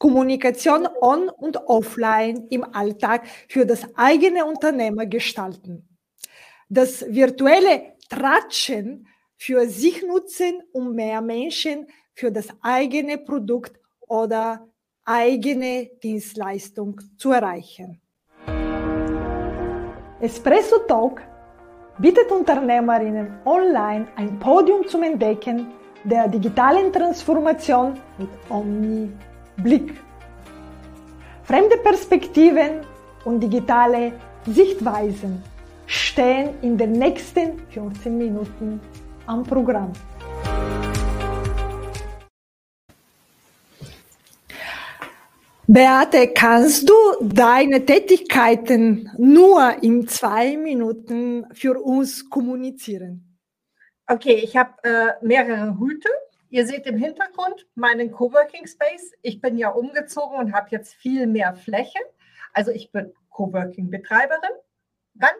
Kommunikation on und offline im Alltag für das eigene Unternehmer gestalten. Das virtuelle Tratschen für sich nutzen, um mehr Menschen für das eigene Produkt oder eigene Dienstleistung zu erreichen. Espresso Talk bietet Unternehmerinnen online ein Podium zum Entdecken der digitalen Transformation mit Omni-Blick. Fremde Perspektiven und digitale Sichtweisen stehen in den nächsten 15 Minuten am Programm. Beate, kannst du deine Tätigkeiten nur in zwei Minuten für uns kommunizieren? Okay, ich habe äh, mehrere Hüte. Ihr seht im Hintergrund meinen Coworking Space. Ich bin ja umgezogen und habe jetzt viel mehr Fläche. Also ich bin Coworking Betreiberin. Dann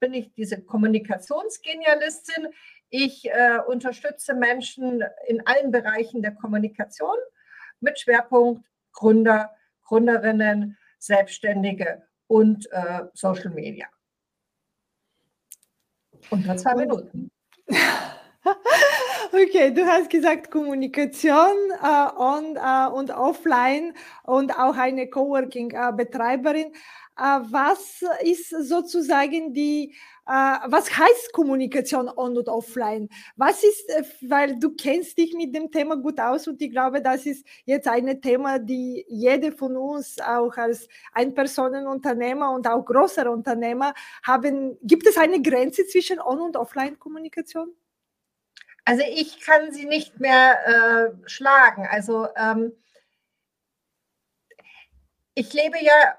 bin ich diese Kommunikationsgenialistin. Ich äh, unterstütze Menschen in allen Bereichen der Kommunikation mit Schwerpunkt Gründer, Gründerinnen, Selbstständige und äh, Social Media. Unter zwei Minuten. Okay, du hast gesagt Kommunikation äh, on, äh, und offline und auch eine Coworking-Betreiberin. Äh, was ist sozusagen die äh, was heißt Kommunikation on und offline? Was ist, äh, weil du kennst dich mit dem Thema gut aus und ich glaube, das ist jetzt ein Thema, die jede von uns auch als Ein-Personen-Unternehmer und auch größere Unternehmer haben. Gibt es eine Grenze zwischen On- und Offline-Kommunikation? Also ich kann sie nicht mehr äh, schlagen. Also ähm, ich lebe ja,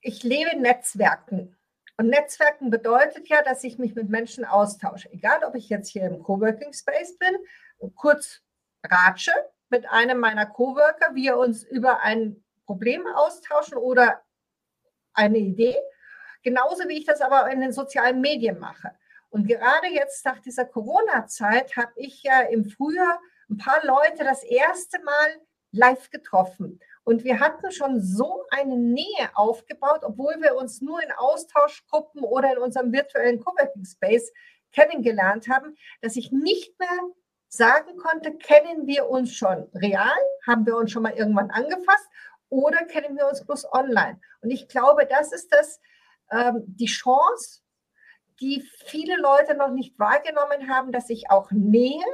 ich lebe Netzwerken. Und Netzwerken bedeutet ja, dass ich mich mit Menschen austausche. Egal, ob ich jetzt hier im Coworking Space bin, kurz ratsche mit einem meiner Coworker, wir uns über ein Problem austauschen oder eine Idee. Genauso wie ich das aber in den sozialen Medien mache. Und gerade jetzt nach dieser Corona-Zeit habe ich ja im Frühjahr ein paar Leute das erste Mal live getroffen. Und wir hatten schon so eine Nähe aufgebaut, obwohl wir uns nur in Austauschgruppen oder in unserem virtuellen Coworking Space kennengelernt haben, dass ich nicht mehr sagen konnte, kennen wir uns schon real, haben wir uns schon mal irgendwann angefasst oder kennen wir uns bloß online. Und ich glaube, das ist das, ähm, die Chance, die viele Leute noch nicht wahrgenommen haben, dass ich auch Nähe,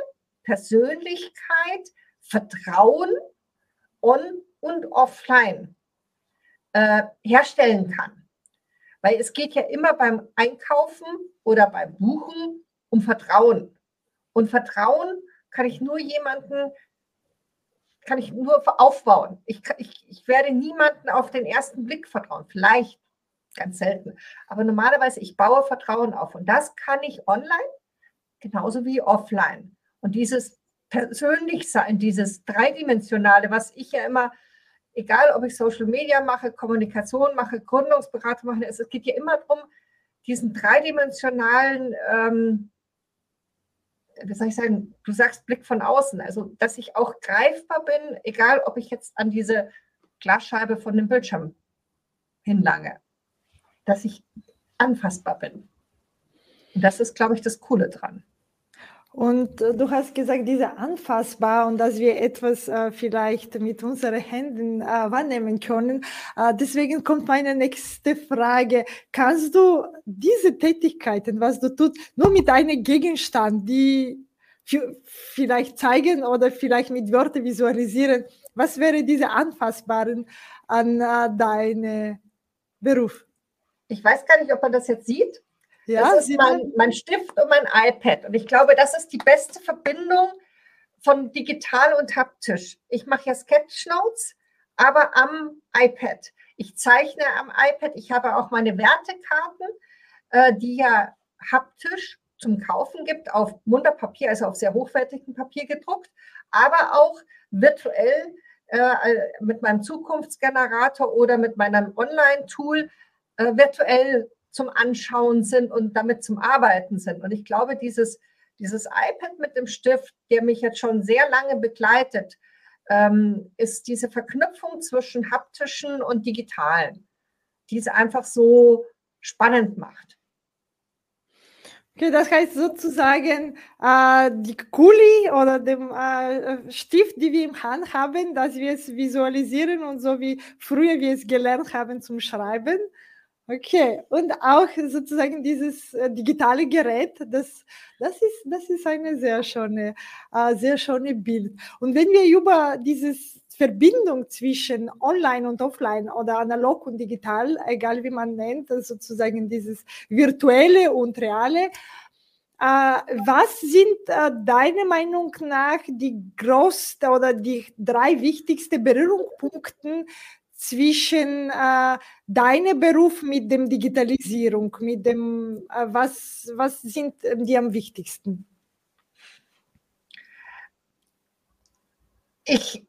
Persönlichkeit, Vertrauen on und offline äh, herstellen kann. Weil es geht ja immer beim Einkaufen oder beim Buchen um Vertrauen. Und Vertrauen kann ich nur jemanden, kann ich nur aufbauen. Ich, ich, ich werde niemanden auf den ersten Blick vertrauen. Vielleicht, ganz selten. Aber normalerweise, ich baue Vertrauen auf. Und das kann ich online genauso wie offline. Und dieses Persönlichsein, dieses Dreidimensionale, was ich ja immer egal ob ich Social Media mache, Kommunikation mache, Gründungsberatung mache, es geht ja immer darum, diesen dreidimensionalen, ähm, wie soll ich sagen, du sagst Blick von außen, also dass ich auch greifbar bin, egal ob ich jetzt an diese Glasscheibe von dem Bildschirm hinlange, dass ich anfassbar bin. Und das ist, glaube ich, das Coole dran. Und äh, du hast gesagt, diese anfassbar und dass wir etwas äh, vielleicht mit unseren Händen äh, wahrnehmen können. Äh, deswegen kommt meine nächste Frage. Kannst du diese Tätigkeiten, was du tust, nur mit einem Gegenstand, die vielleicht zeigen oder vielleicht mit Worten visualisieren, was wäre diese anfassbaren an äh, deinem Beruf? Ich weiß gar nicht, ob man das jetzt sieht. Ja, das ist mein, mein Stift und mein iPad. Und ich glaube, das ist die beste Verbindung von digital und haptisch. Ich mache ja Sketchnotes, aber am iPad. Ich zeichne am iPad. Ich habe auch meine Wertekarten, äh, die ja haptisch zum Kaufen gibt, auf Munderpapier, also auf sehr hochwertigem Papier gedruckt, aber auch virtuell äh, mit meinem Zukunftsgenerator oder mit meinem Online-Tool äh, virtuell zum Anschauen sind und damit zum Arbeiten sind. Und ich glaube, dieses, dieses iPad mit dem Stift, der mich jetzt schon sehr lange begleitet, ähm, ist diese Verknüpfung zwischen haptischen und digitalen, die es einfach so spannend macht. Okay, das heißt sozusagen, äh, die Kuli oder dem äh, Stift, die wir im Hand haben, dass wir es visualisieren und so wie früher wir es gelernt haben zum Schreiben. Okay, und auch sozusagen dieses äh, digitale Gerät, das, das, ist, das ist eine sehr schöne, äh, sehr schöne Bild. Und wenn wir über diese Verbindung zwischen Online und Offline oder analog und digital, egal wie man nennt, sozusagen dieses virtuelle und reale, Uh, was sind uh, deiner Meinung nach die größten oder die drei wichtigsten Berührungspunkte zwischen äh, deinem Beruf mit dem Digitalisierung, mit dem, äh, was, was sind die am wichtigsten? Ich,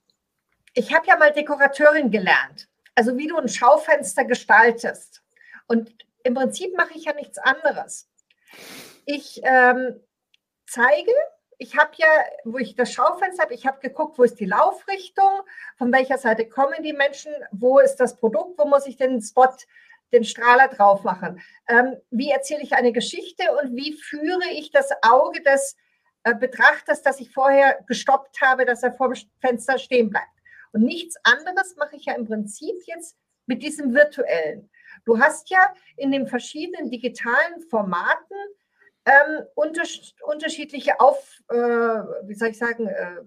ich habe ja mal Dekorateurin gelernt, also wie du ein Schaufenster gestaltest. Und im Prinzip mache ich ja nichts anderes. Ich ähm, zeige ich habe ja, wo ich das Schaufenster habe, ich habe geguckt, wo ist die Laufrichtung, von welcher Seite kommen die Menschen, wo ist das Produkt, wo muss ich den Spot, den Strahler drauf machen. Ähm, wie erzähle ich eine Geschichte und wie führe ich das Auge des äh, Betrachters, das ich vorher gestoppt habe, dass er vor dem Fenster stehen bleibt. Und nichts anderes mache ich ja im Prinzip jetzt mit diesem virtuellen. Du hast ja in den verschiedenen digitalen Formaten ähm, unters unterschiedliche Auf, äh, wie soll ich sagen, äh,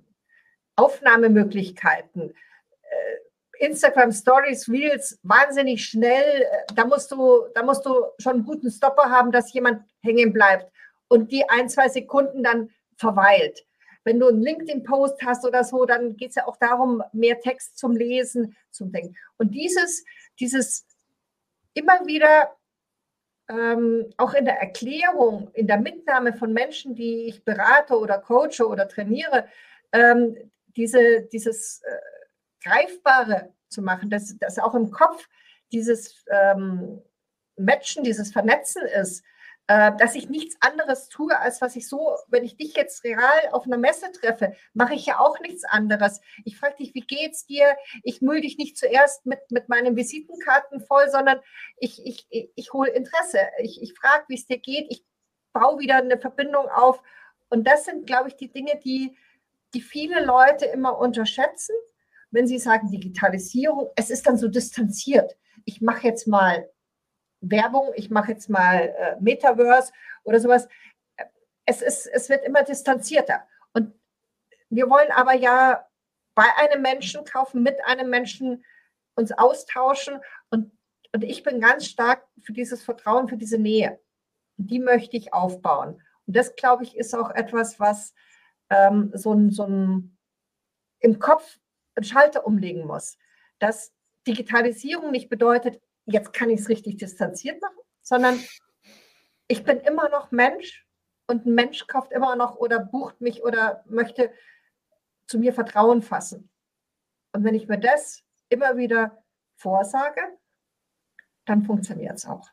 Aufnahmemöglichkeiten. Äh, Instagram Stories, Reels, wahnsinnig schnell. Äh, da musst du, da musst du schon einen guten Stopper haben, dass jemand hängen bleibt und die ein, zwei Sekunden dann verweilt. Wenn du einen LinkedIn-Post hast oder so, dann geht es ja auch darum, mehr Text zum Lesen, zum Denken. Und dieses, dieses immer wieder ähm, auch in der Erklärung, in der Mitnahme von Menschen, die ich berate oder coache oder trainiere, ähm, diese, dieses äh, Greifbare zu machen, dass, dass auch im Kopf dieses ähm, Matchen, dieses Vernetzen ist, äh, dass ich nichts anderes tue, als was ich so, wenn ich dich jetzt real auf einer Messe treffe, mache ich ja auch nichts anderes. Ich frage dich, wie geht's dir? Ich müll dich nicht zuerst mit, mit meinen Visitenkarten voll, sondern ich, ich, ich, ich hole Interesse. Ich, ich frage, wie es dir geht. Ich baue wieder eine Verbindung auf. Und das sind, glaube ich, die Dinge, die, die viele Leute immer unterschätzen, wenn sie sagen Digitalisierung. Es ist dann so distanziert. Ich mache jetzt mal Werbung, ich mache jetzt mal äh, Metaverse oder sowas. Es, ist, es wird immer distanzierter. Und wir wollen aber ja bei einem Menschen kaufen, mit einem Menschen uns austauschen. Und, und ich bin ganz stark für dieses Vertrauen, für diese Nähe. Die möchte ich aufbauen. Und das, glaube ich, ist auch etwas, was ähm, so, ein, so ein im Kopf einen Schalter umlegen muss. Dass Digitalisierung nicht bedeutet, jetzt kann ich es richtig distanziert machen, sondern ich bin immer noch Mensch und ein Mensch kauft immer noch oder bucht mich oder möchte zu mir Vertrauen fassen. Und wenn ich mir das immer wieder vorsage, dann funktioniert es auch.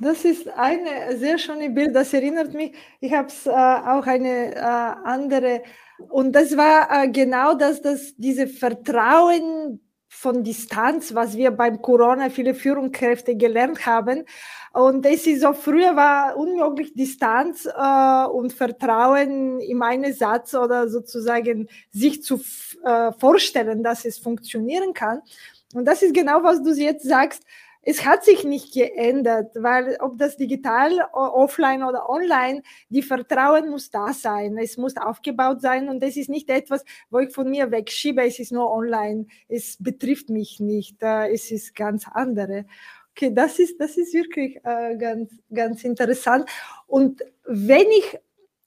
Das ist eine sehr schöne Bild. Das erinnert mich, ich habe es äh, auch eine äh, andere. Und das war äh, genau das, dass diese Vertrauen von Distanz, was wir beim Corona viele Führungskräfte gelernt haben. Und es ist so, früher war unmöglich Distanz äh, und Vertrauen in einen Satz oder sozusagen sich zu äh, vorstellen, dass es funktionieren kann. Und das ist genau, was du jetzt sagst es hat sich nicht geändert, weil ob das digital, offline oder online, die Vertrauen muss da sein. Es muss aufgebaut sein und es ist nicht etwas, wo ich von mir wegschiebe. Es ist nur online. Es betrifft mich nicht. Äh, es ist ganz andere. Okay, das ist, das ist wirklich äh, ganz, ganz interessant. Und wenn ich,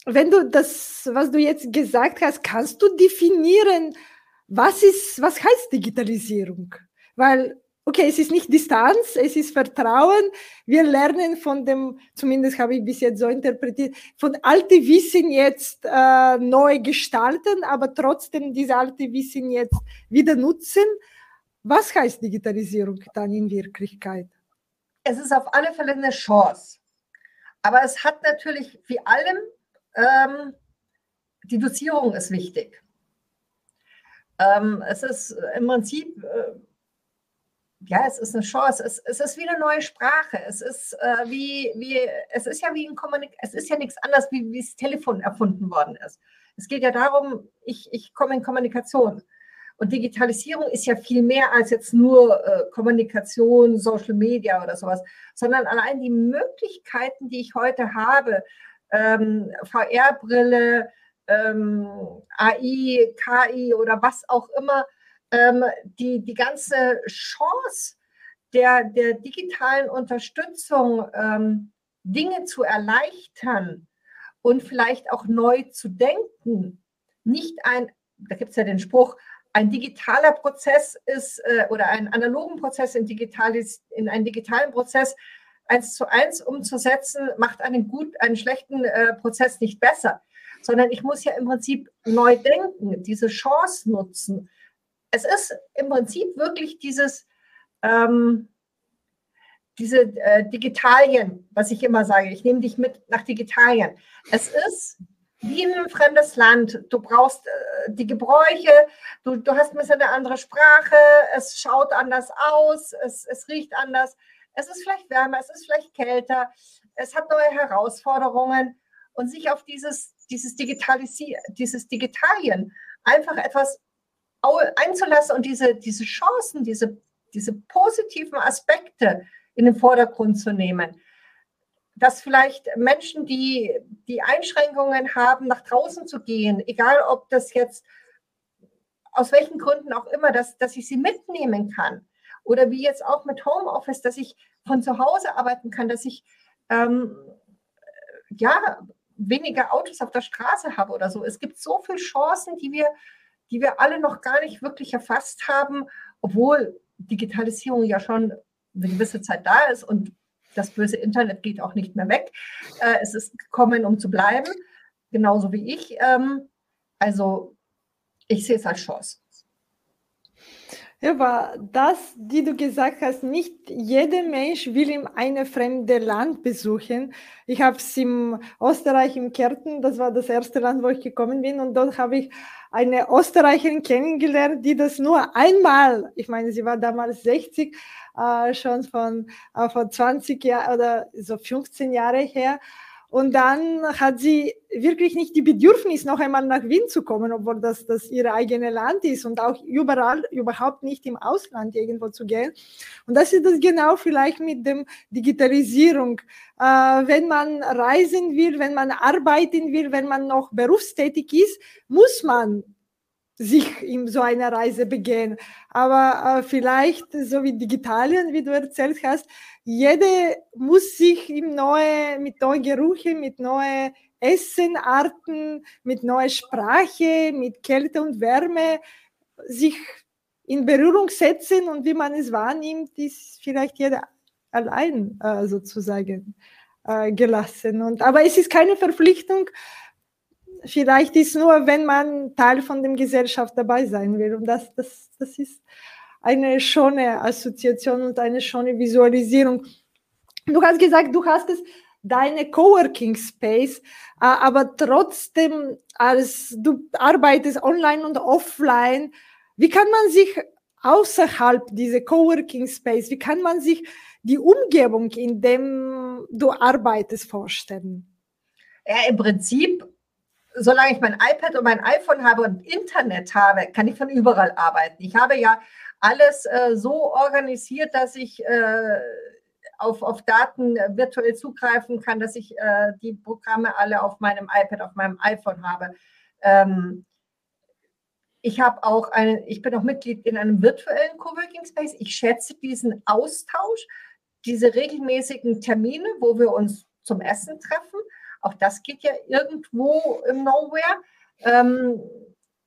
wenn du das, was du jetzt gesagt hast, kannst du definieren, was ist, was heißt Digitalisierung? Weil okay, es ist nicht Distanz, es ist Vertrauen. Wir lernen von dem, zumindest habe ich bis jetzt so interpretiert, von alte Wissen jetzt äh, neu gestalten, aber trotzdem diese alte Wissen jetzt wieder nutzen. Was heißt Digitalisierung dann in Wirklichkeit? Es ist auf alle Fälle eine Chance. Aber es hat natürlich wie allem, ähm, die Dosierung ist wichtig. Ähm, es ist im Prinzip, äh, ja, es ist eine Chance. Es, es ist wie eine neue Sprache. Es ist äh, wie, wie, es ist ja wie ein Kommunik es ist ja nichts anderes, wie, wie das Telefon erfunden worden ist. Es geht ja darum, ich, ich komme in Kommunikation. Und Digitalisierung ist ja viel mehr als jetzt nur äh, Kommunikation, Social Media oder sowas, sondern allein die Möglichkeiten, die ich heute habe, ähm, VR-Brille, ähm, AI, KI oder was auch immer, ähm, die, die ganze Chance der, der digitalen Unterstützung, ähm, Dinge zu erleichtern und vielleicht auch neu zu denken, nicht ein, da gibt es ja den Spruch, ein digitaler Prozess ist äh, oder einen analogen Prozess in, digitalis, in einen digitalen Prozess eins zu eins umzusetzen, macht einen gut, einen schlechten äh, Prozess nicht besser, sondern ich muss ja im Prinzip neu denken, diese Chance nutzen. Es ist im Prinzip wirklich dieses, ähm, diese äh, Digitalien, was ich immer sage, ich nehme dich mit nach Digitalien. Es ist wie in ein fremdes Land. Du brauchst äh, die Gebräuche, du, du hast ein bisschen eine andere Sprache, es schaut anders aus, es, es riecht anders, es ist vielleicht wärmer, es ist vielleicht kälter, es hat neue Herausforderungen. Und sich auf dieses, dieses Digitalisieren, dieses Digitalien einfach etwas einzulassen und diese, diese Chancen, diese, diese positiven Aspekte in den Vordergrund zu nehmen dass vielleicht Menschen, die die Einschränkungen haben, nach draußen zu gehen, egal ob das jetzt aus welchen Gründen auch immer, dass, dass ich sie mitnehmen kann. Oder wie jetzt auch mit Homeoffice, dass ich von zu Hause arbeiten kann, dass ich ähm, ja weniger Autos auf der Straße habe oder so. Es gibt so viele Chancen, die wir, die wir alle noch gar nicht wirklich erfasst haben, obwohl Digitalisierung ja schon eine gewisse Zeit da ist und das böse Internet geht auch nicht mehr weg. Äh, es ist gekommen, um zu bleiben, genauso wie ich. Ähm, also ich sehe es als Chance. Aber das, die du gesagt hast, nicht jeder Mensch will in eine fremde Land besuchen. Ich habe es im Österreich, im Kärnten, das war das erste Land, wo ich gekommen bin, und dort habe ich eine Österreicherin kennengelernt, die das nur einmal, ich meine, sie war damals 60, äh, schon von äh, vor 20 Jahren oder so 15 Jahre her. Und dann hat sie wirklich nicht die Bedürfnis, noch einmal nach Wien zu kommen, obwohl das, das ihr eigenes Land ist und auch überall, überhaupt nicht im Ausland irgendwo zu gehen. Und das ist das genau vielleicht mit dem Digitalisierung. Äh, wenn man reisen will, wenn man arbeiten will, wenn man noch berufstätig ist, muss man sich in so einer Reise begehen. Aber äh, vielleicht, so wie Digitalien, wie du erzählt hast, jede muss sich im neue, mit neuen Gerüchen, mit neuen Essenarten, mit neuer Sprache, mit Kälte und Wärme sich in Berührung setzen und wie man es wahrnimmt, ist vielleicht jeder allein äh, sozusagen äh, gelassen. Und, aber es ist keine Verpflichtung, vielleicht ist nur, wenn man Teil von der Gesellschaft dabei sein will. Und das, das, das ist eine schöne Assoziation und eine schöne Visualisierung. Du hast gesagt, du hast es deine Coworking Space, äh, aber trotzdem, als du arbeitest online und offline, wie kann man sich außerhalb dieser Coworking Space, wie kann man sich die Umgebung, in dem du arbeitest, vorstellen? Ja, im Prinzip solange ich mein iPad und mein iPhone habe und Internet habe, kann ich von überall arbeiten. Ich habe ja alles äh, so organisiert, dass ich äh, auf, auf Daten äh, virtuell zugreifen kann, dass ich äh, die Programme alle auf meinem iPad, auf meinem iPhone habe. Ähm, ich habe auch einen, ich bin auch Mitglied in einem virtuellen Coworking Space. Ich schätze diesen Austausch, diese regelmäßigen Termine, wo wir uns zum Essen treffen auch das geht ja irgendwo im Nowhere. Ähm,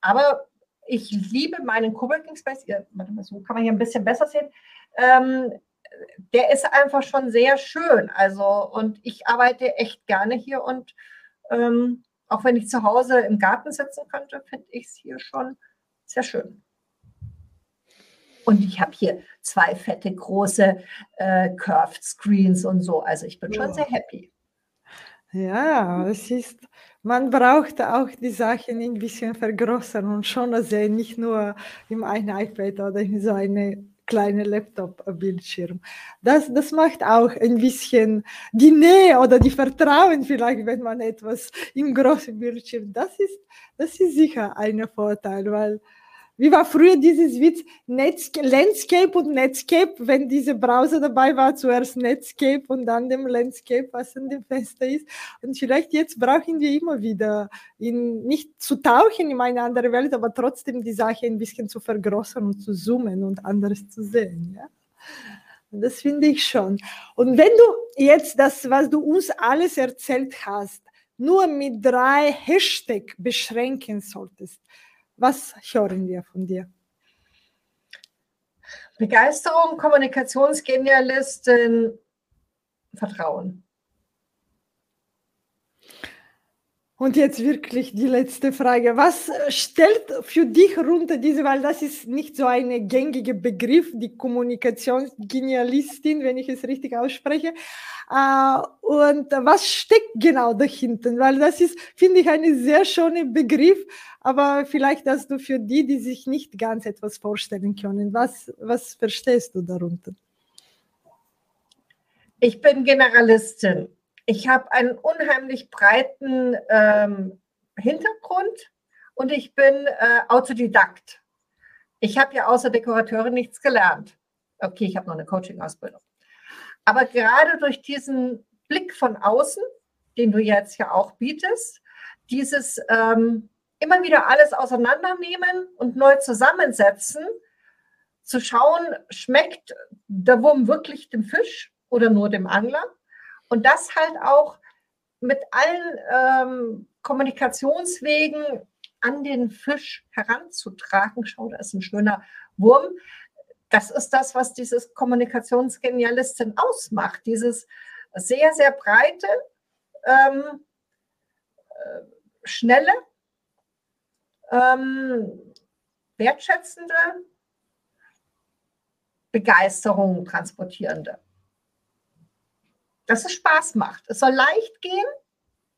aber ich liebe meinen Coworking Space. Ja, warte mal, so kann man hier ein bisschen besser sehen. Ähm, der ist einfach schon sehr schön. Also, und ich arbeite echt gerne hier und ähm, auch wenn ich zu Hause im Garten sitzen könnte, finde ich es hier schon sehr schön. Und ich habe hier zwei fette, große äh, Curved Screens und so. Also ich bin schon sehr happy. Ja, es ist Man braucht auch die Sachen ein bisschen vergrößern und schon sehen, nicht nur im einen iPad oder in so eine kleine Laptop-Bildschirm. Das, das macht auch ein bisschen die Nähe oder die Vertrauen vielleicht, wenn man etwas im großen Bildschirm, das ist, das ist sicher ein Vorteil, weil wie war früher dieses Witz? Netz, Landscape und Netscape, wenn diese Browser dabei war, zuerst Netscape und dann dem Landscape, was in dem Fenster ist. Und vielleicht jetzt brauchen wir immer wieder, in, nicht zu tauchen in eine andere Welt, aber trotzdem die Sache ein bisschen zu vergrößern und zu zoomen und anderes zu sehen. Ja? Das finde ich schon. Und wenn du jetzt das, was du uns alles erzählt hast, nur mit drei Hashtag beschränken solltest, was hören wir von dir? Begeisterung, Kommunikationsgenialistin, Vertrauen. Und jetzt wirklich die letzte Frage. Was stellt für dich runter diese, weil das ist nicht so ein gängiger Begriff, die Kommunikationsgenialistin, wenn ich es richtig ausspreche. Äh, und was steckt genau dahinter? Weil das ist, finde ich, ein sehr schöner Begriff, aber vielleicht hast du für die, die sich nicht ganz etwas vorstellen können. Was, was verstehst du darunter? Ich bin Generalistin ich habe einen unheimlich breiten ähm, Hintergrund und ich bin äh, Autodidakt. Ich habe ja außer Dekorateurin nichts gelernt. Okay, ich habe noch eine Coaching-Ausbildung. Aber gerade durch diesen Blick von außen, den du jetzt ja auch bietest, dieses ähm, immer wieder alles auseinandernehmen und neu zusammensetzen, zu schauen, schmeckt der Wurm wirklich dem Fisch oder nur dem Angler? Und das halt auch mit allen ähm, Kommunikationswegen an den Fisch heranzutragen. Schau, da ist ein schöner Wurm. Das ist das, was dieses Kommunikationsgenialistin ausmacht. Dieses sehr, sehr breite, ähm, äh, schnelle, ähm, wertschätzende, Begeisterung transportierende dass es Spaß macht. Es soll leicht gehen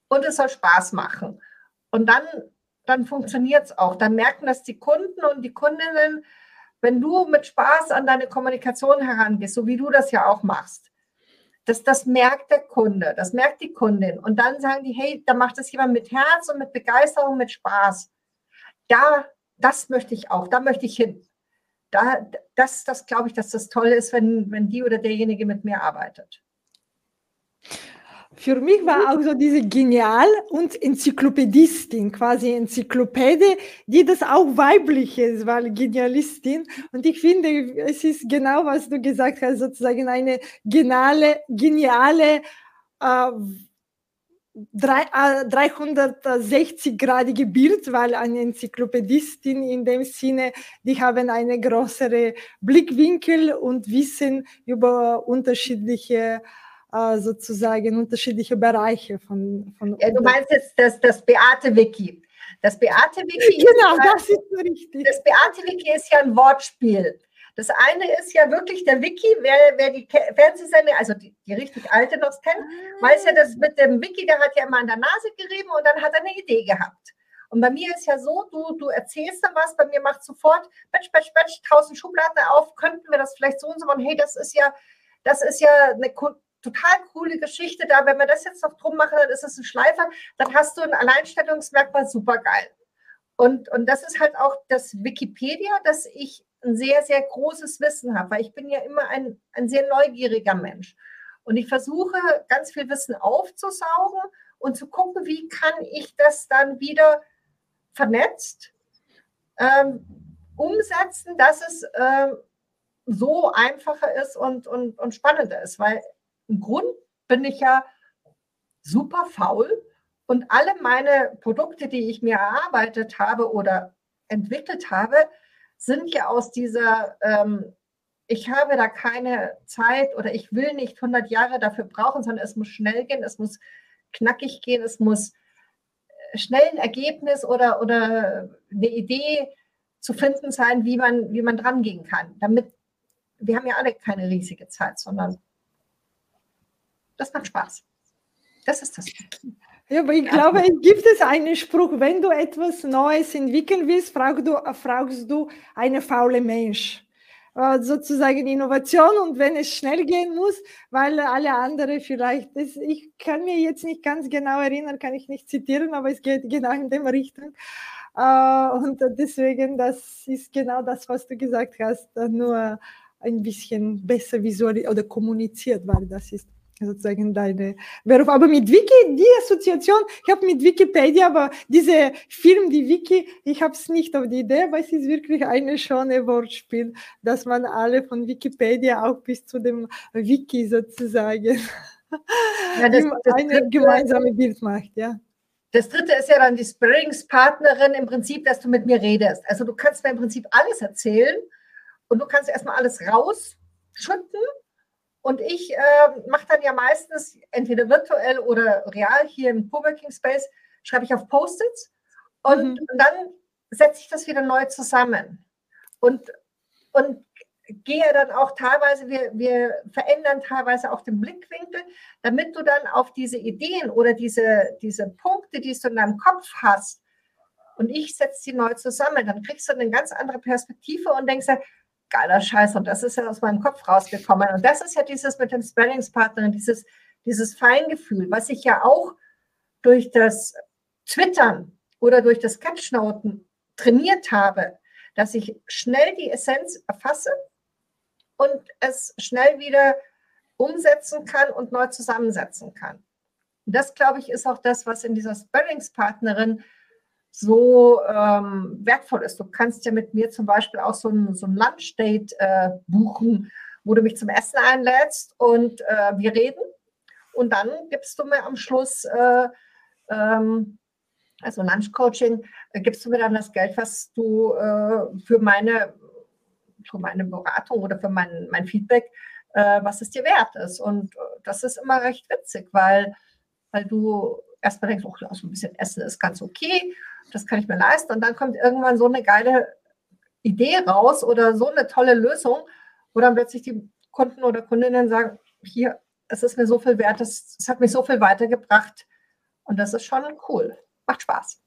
und es soll Spaß machen. Und dann, dann funktioniert es auch. Dann merken das die Kunden und die Kundinnen, wenn du mit Spaß an deine Kommunikation herangehst, so wie du das ja auch machst. Das, das merkt der Kunde, das merkt die Kundin. Und dann sagen die, hey, da macht es jemand mit Herz und mit Begeisterung, mit Spaß. Da, das möchte ich auch, da möchte ich hin. Da, das, das glaube ich, dass das toll ist, wenn, wenn die oder derjenige mit mir arbeitet. Für mich war auch so diese Genial- und Enzyklopädistin, quasi Enzyklopädie, die das auch weiblich ist, weil Genialistin. Und ich finde, es ist genau, was du gesagt hast, sozusagen eine geniale, geniale äh, 360-gradige äh, Bild, weil eine Enzyklopädistin in dem Sinne, die haben eine größere Blickwinkel und wissen über unterschiedliche äh, sozusagen unterschiedliche Bereiche von. von ja, du meinst jetzt das, das Beate-Wiki. Das Beate-Wiki genau, ist, das ist richtig. Das Beate-Wiki ist ja ein Wortspiel. Das eine ist ja wirklich der Wiki, wer, wer die Fernsehsendung, also die, die richtig alte noch kennt, ah. weiß ja, dass mit dem Wiki, der hat ja immer an der Nase gerieben und dann hat er eine Idee gehabt. Und bei mir ist ja so, du, du erzählst dann was, bei mir macht sofort, batsch, batsch, batsch, tausend Schubladen auf, könnten wir das vielleicht so und so machen, hey, das ist ja, das ist ja eine total coole Geschichte da. Wenn wir das jetzt noch drum machen, dann ist es ein Schleifer. Dann hast du ein Alleinstellungsmerkmal, super geil. Und, und das ist halt auch das Wikipedia, dass ich ein sehr, sehr großes Wissen habe, weil ich bin ja immer ein, ein sehr neugieriger Mensch. Und ich versuche, ganz viel Wissen aufzusaugen und zu gucken, wie kann ich das dann wieder vernetzt ähm, umsetzen, dass es ähm, so einfacher ist und, und, und spannender ist. Weil im Grund bin ich ja super faul und alle meine Produkte, die ich mir erarbeitet habe oder entwickelt habe, sind ja aus dieser, ähm, ich habe da keine Zeit oder ich will nicht 100 Jahre dafür brauchen, sondern es muss schnell gehen, es muss knackig gehen, es muss äh, schnell ein Ergebnis oder, oder eine Idee zu finden sein, wie man, wie man dran gehen kann. Damit, wir haben ja alle keine riesige Zeit, sondern das macht Spaß. Das ist das. Ja, aber ich glaube, es gibt es einen Spruch, wenn du etwas Neues entwickeln willst, fragst du, fragst du eine faule Mensch. Äh, sozusagen Innovation und wenn es schnell gehen muss, weil alle anderen vielleicht, das, ich kann mir jetzt nicht ganz genau erinnern, kann ich nicht zitieren, aber es geht genau in dem Richtung. Äh, und deswegen, das ist genau das, was du gesagt hast, nur ein bisschen besser visualisiert oder kommuniziert, weil das ist sozusagen deine Beruf. Aber mit Wiki, die Assoziation, ich habe mit Wikipedia, aber diese Film, die Wiki, ich habe es nicht auf die Idee, aber es ist wirklich eine schöne Wortspiel, dass man alle von Wikipedia auch bis zu dem Wiki sozusagen ja, das, das eine gemeinsame Bild macht, ja. Das dritte ist ja dann die Sparringspartnerin im Prinzip, dass du mit mir redest. Also du kannst mir im Prinzip alles erzählen und du kannst erstmal alles rausschütten und ich äh, mache dann ja meistens entweder virtuell oder real hier im Coworking Space, schreibe ich auf Post-its und, mhm. und dann setze ich das wieder neu zusammen. Und, und gehe dann auch teilweise, wir, wir verändern teilweise auch den Blickwinkel, damit du dann auf diese Ideen oder diese, diese Punkte, die du in deinem Kopf hast, und ich setze sie neu zusammen, dann kriegst du eine ganz andere Perspektive und denkst, geiler Scheiß und das ist ja aus meinem Kopf rausgekommen. Und das ist ja dieses mit dem Sparringspartner, dieses, dieses Feingefühl, was ich ja auch durch das Twittern oder durch das Sketchnoten trainiert habe, dass ich schnell die Essenz erfasse und es schnell wieder umsetzen kann und neu zusammensetzen kann. Und das, glaube ich, ist auch das, was in dieser Sparringspartnerin so ähm, wertvoll ist. Du kannst ja mit mir zum Beispiel auch so ein, so ein Lunchdate äh, buchen, wo du mich zum Essen einlädst und äh, wir reden. Und dann gibst du mir am Schluss, äh, ähm, also Lunch-Coaching, äh, gibst du mir dann das Geld, was du äh, für meine, für meine Beratung oder für mein, mein Feedback, äh, was es dir wert ist. Und das ist immer recht witzig, weil, weil du erstmal denkst, oh, ja, so ein bisschen Essen ist ganz okay das kann ich mir leisten. Und dann kommt irgendwann so eine geile Idee raus oder so eine tolle Lösung, wo dann plötzlich die Kunden oder Kundinnen sagen, hier, es ist mir so viel wert, es, es hat mich so viel weitergebracht. Und das ist schon cool. Macht Spaß.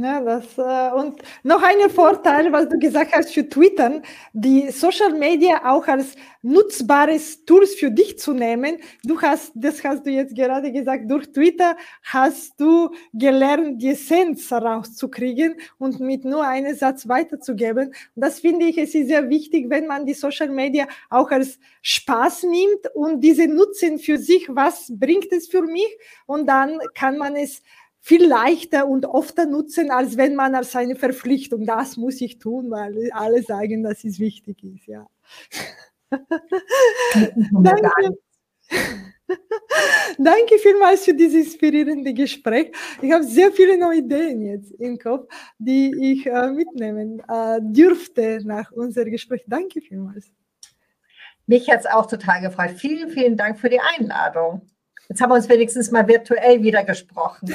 Ja, das, äh, und noch ein Vorteil, was du gesagt hast für Twitter, die Social Media auch als nutzbares Tools für dich zu nehmen. Du hast, das hast du jetzt gerade gesagt, durch Twitter hast du gelernt, die Essenz rauszukriegen und mit nur einem Satz weiterzugeben. Das finde ich, es ist sehr wichtig, wenn man die Social Media auch als Spaß nimmt und diese nutzen für sich, was bringt es für mich? Und dann kann man es viel leichter und öfter nutzen, als wenn man als eine Verpflichtung, das muss ich tun, weil alle sagen, dass es wichtig ist. Ja. Danke. Danke vielmals für dieses inspirierende Gespräch. Ich habe sehr viele neue Ideen jetzt im Kopf, die ich äh, mitnehmen äh, dürfte nach unserem Gespräch. Danke vielmals. Mich hat es auch total gefreut. Vielen, vielen Dank für die Einladung. Jetzt haben wir uns wenigstens mal virtuell wieder gesprochen.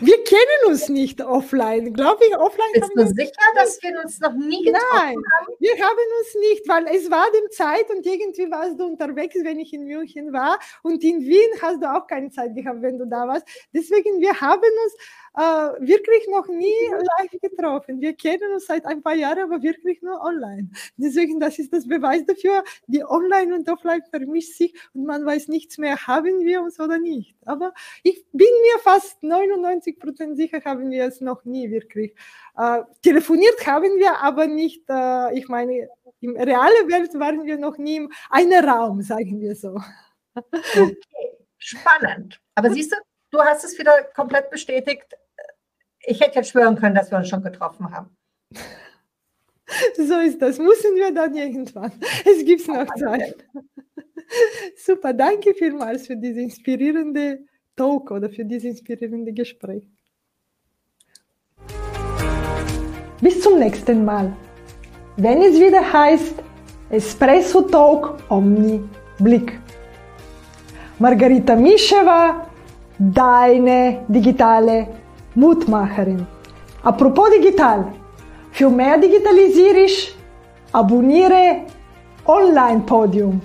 Wir kennen uns nicht offline. Glaube ich, offline. Bist du sicher, dass wir uns noch nie getroffen Nein, haben? Wir haben uns nicht, weil es war die Zeit und irgendwie warst du unterwegs, wenn ich in München war. Und in Wien hast du auch keine Zeit gehabt, wenn du da warst. Deswegen, wir haben uns äh, wirklich noch nie live getroffen. Wir kennen uns seit ein paar Jahren, aber wirklich nur online. Deswegen, das ist das Beweis dafür, die Online und Offline vermischt sich und man weiß nichts mehr, haben wir uns oder nicht. Aber ich bin mir fast 99 Prozent sicher, haben wir es noch nie wirklich. Äh, telefoniert haben wir, aber nicht, äh, ich meine, im realen Welt waren wir noch nie in einem Raum, sagen wir so. Okay, spannend. Aber siehst du, du hast es wieder komplett bestätigt ich hätte jetzt schwören können, dass wir uns schon getroffen haben. So ist das. Müssen wir dann irgendwann. Es gibt noch Zeit. Super, danke vielmals für diese inspirierende Talk oder für dieses inspirierende Gespräch. Bis zum nächsten Mal. Wenn es wieder heißt Espresso Talk Omni Blick. Margarita Mischewa, deine digitale Mutmacherin. Apropos digital, für mehr Digitalisierung abonniere Online Podium.